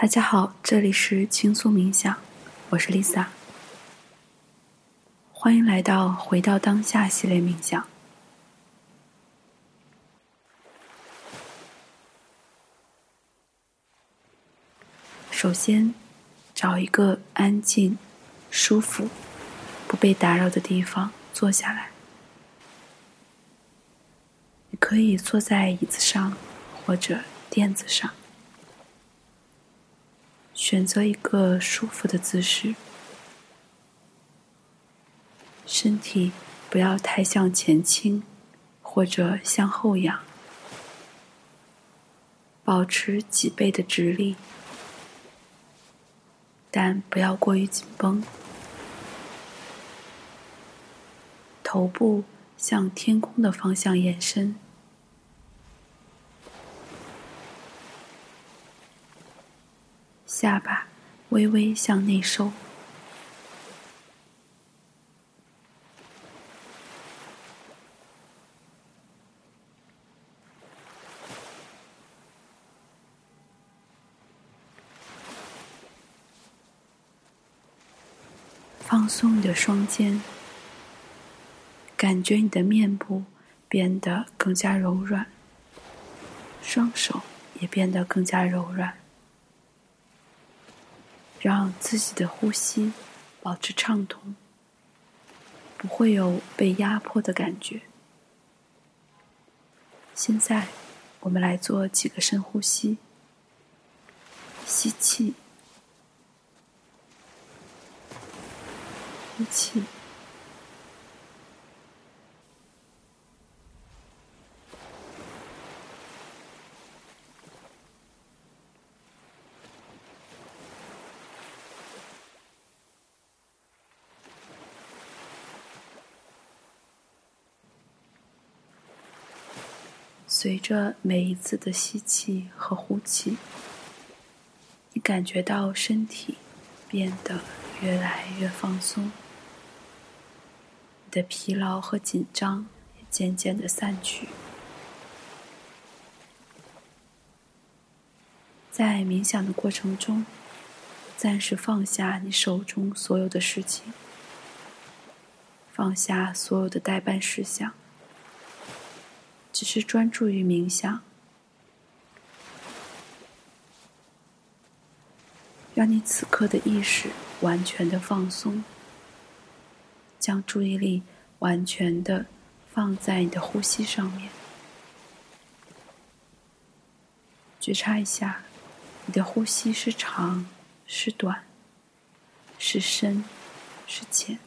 大家好，这里是轻松冥想，我是 Lisa，欢迎来到回到当下系列冥想。首先，找一个安静、舒服、不被打扰的地方坐下来。你可以坐在椅子上，或者垫子上。选择一个舒服的姿势，身体不要太向前倾或者向后仰，保持脊背的直立，但不要过于紧绷。头部向天空的方向延伸。下巴微微向内收，放松你的双肩，感觉你的面部变得更加柔软，双手也变得更加柔软。让自己的呼吸保持畅通，不会有被压迫的感觉。现在，我们来做几个深呼吸：吸气，呼气。随着每一次的吸气和呼气，你感觉到身体变得越来越放松，你的疲劳和紧张也渐渐的散去。在冥想的过程中，暂时放下你手中所有的事情，放下所有的代办事项。只是专注于冥想，让你此刻的意识完全的放松，将注意力完全的放在你的呼吸上面，觉察一下你的呼吸是长是短，是深是浅。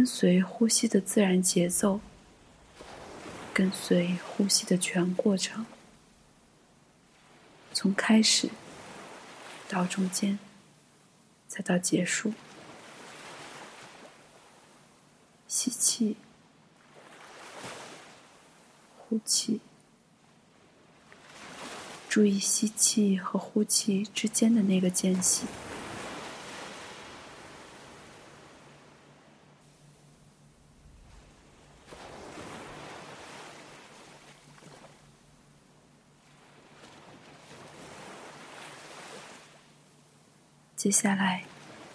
跟随呼吸的自然节奏，跟随呼吸的全过程，从开始到中间，再到结束。吸气，呼气，注意吸气和呼气之间的那个间隙。接下来，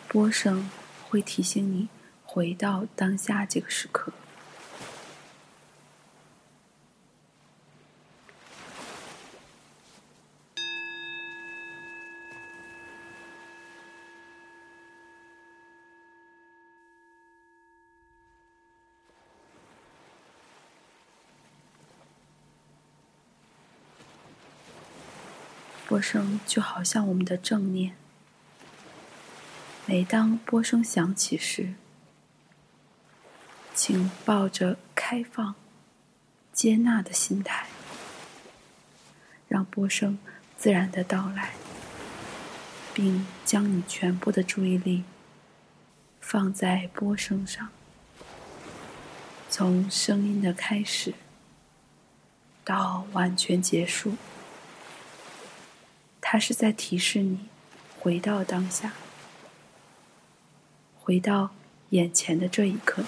波声会提醒你回到当下这个时刻。波声就好像我们的正念。每当波声响起时，请抱着开放、接纳的心态，让波声自然的到来，并将你全部的注意力放在波声上，从声音的开始到完全结束，它是在提示你。回到当下，回到眼前的这一刻。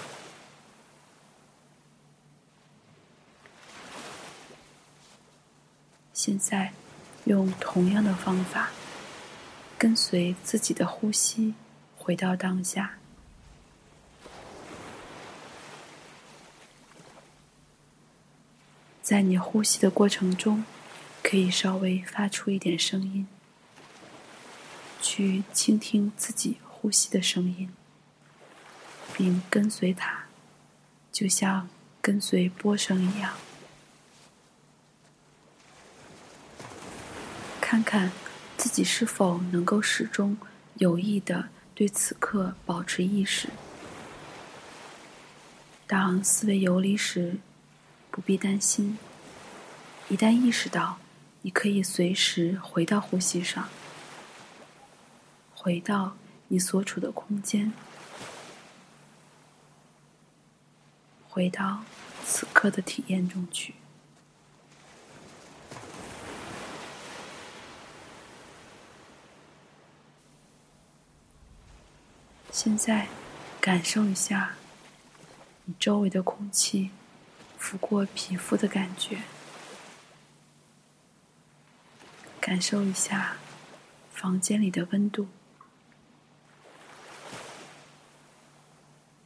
现在，用同样的方法，跟随自己的呼吸，回到当下。在你呼吸的过程中，可以稍微发出一点声音，去倾听自己呼吸的声音，并跟随它，就像跟随波声一样。看看自己是否能够始终有意的对此刻保持意识。当思维游离时，不必担心，一旦意识到，你可以随时回到呼吸上，回到你所处的空间，回到此刻的体验中去。现在，感受一下你周围的空气。拂过皮肤的感觉，感受一下房间里的温度，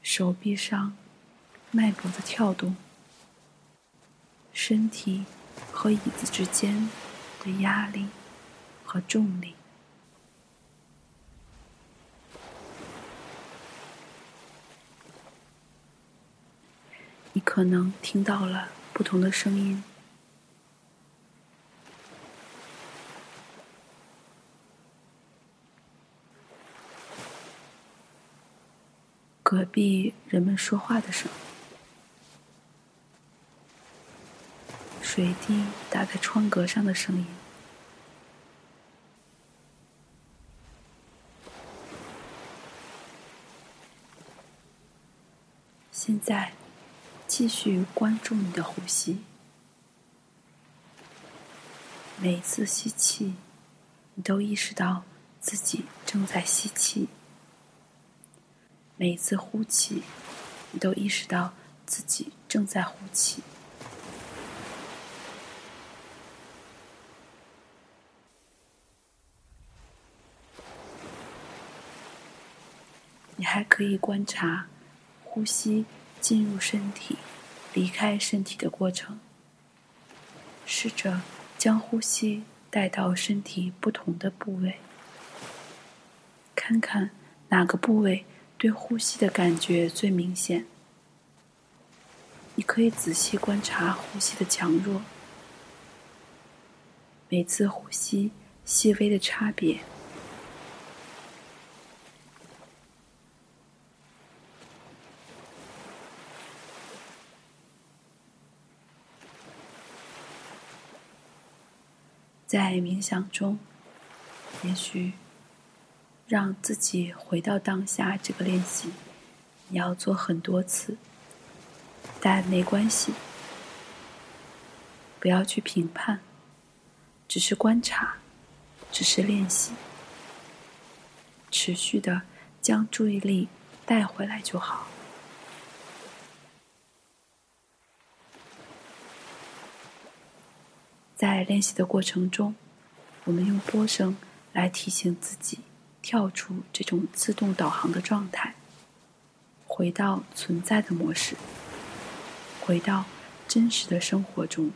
手臂上脉搏的跳动，身体和椅子之间的压力和重力。你可能听到了不同的声音，隔壁人们说话的声音，水滴打在窗格上的声音。现在。继续关注你的呼吸，每次吸气，你都意识到自己正在吸气；每次呼气，你都意识到自己正在呼气。还可以观察呼吸。进入身体，离开身体的过程。试着将呼吸带到身体不同的部位，看看哪个部位对呼吸的感觉最明显。你可以仔细观察呼吸的强弱，每次呼吸细微的差别。在冥想中，也许让自己回到当下这个练习，你要做很多次，但没关系，不要去评判，只是观察，只是练习，持续的将注意力带回来就好。在练习的过程中，我们用波声来提醒自己跳出这种自动导航的状态，回到存在的模式，回到真实的生活中。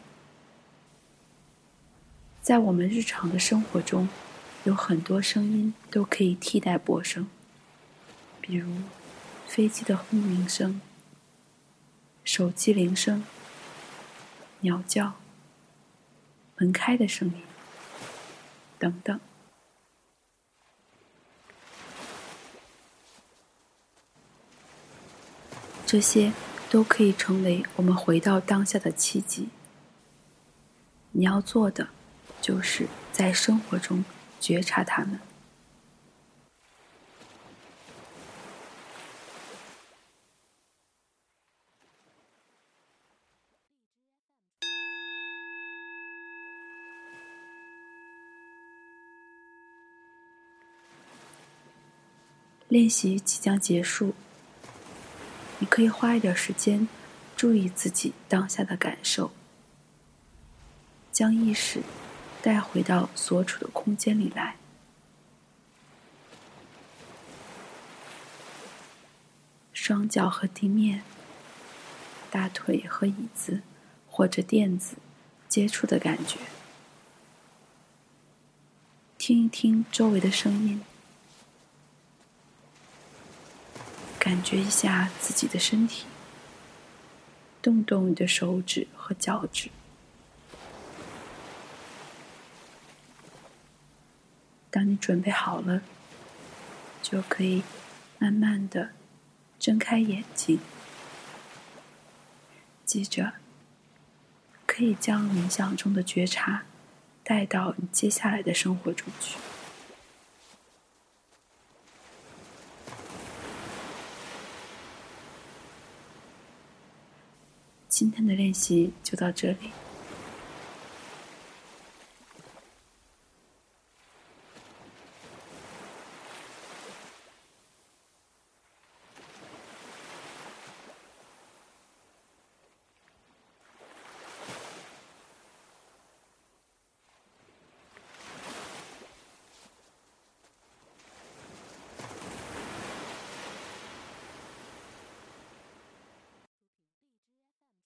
在我们日常的生活中，有很多声音都可以替代波声，比如飞机的轰鸣声、手机铃声、鸟叫。门开的声音，等等，这些都可以成为我们回到当下的契机。你要做的，就是在生活中觉察他们。练习即将结束，你可以花一点时间，注意自己当下的感受，将意识带回到所处的空间里来。双脚和地面、大腿和椅子或者垫子接触的感觉。听一听周围的声音，感觉一下自己的身体，动动你的手指和脚趾。当你准备好了，就可以慢慢的。睁开眼睛，记着，可以将冥想中的觉察带到你接下来的生活中去。今天的练习就到这里。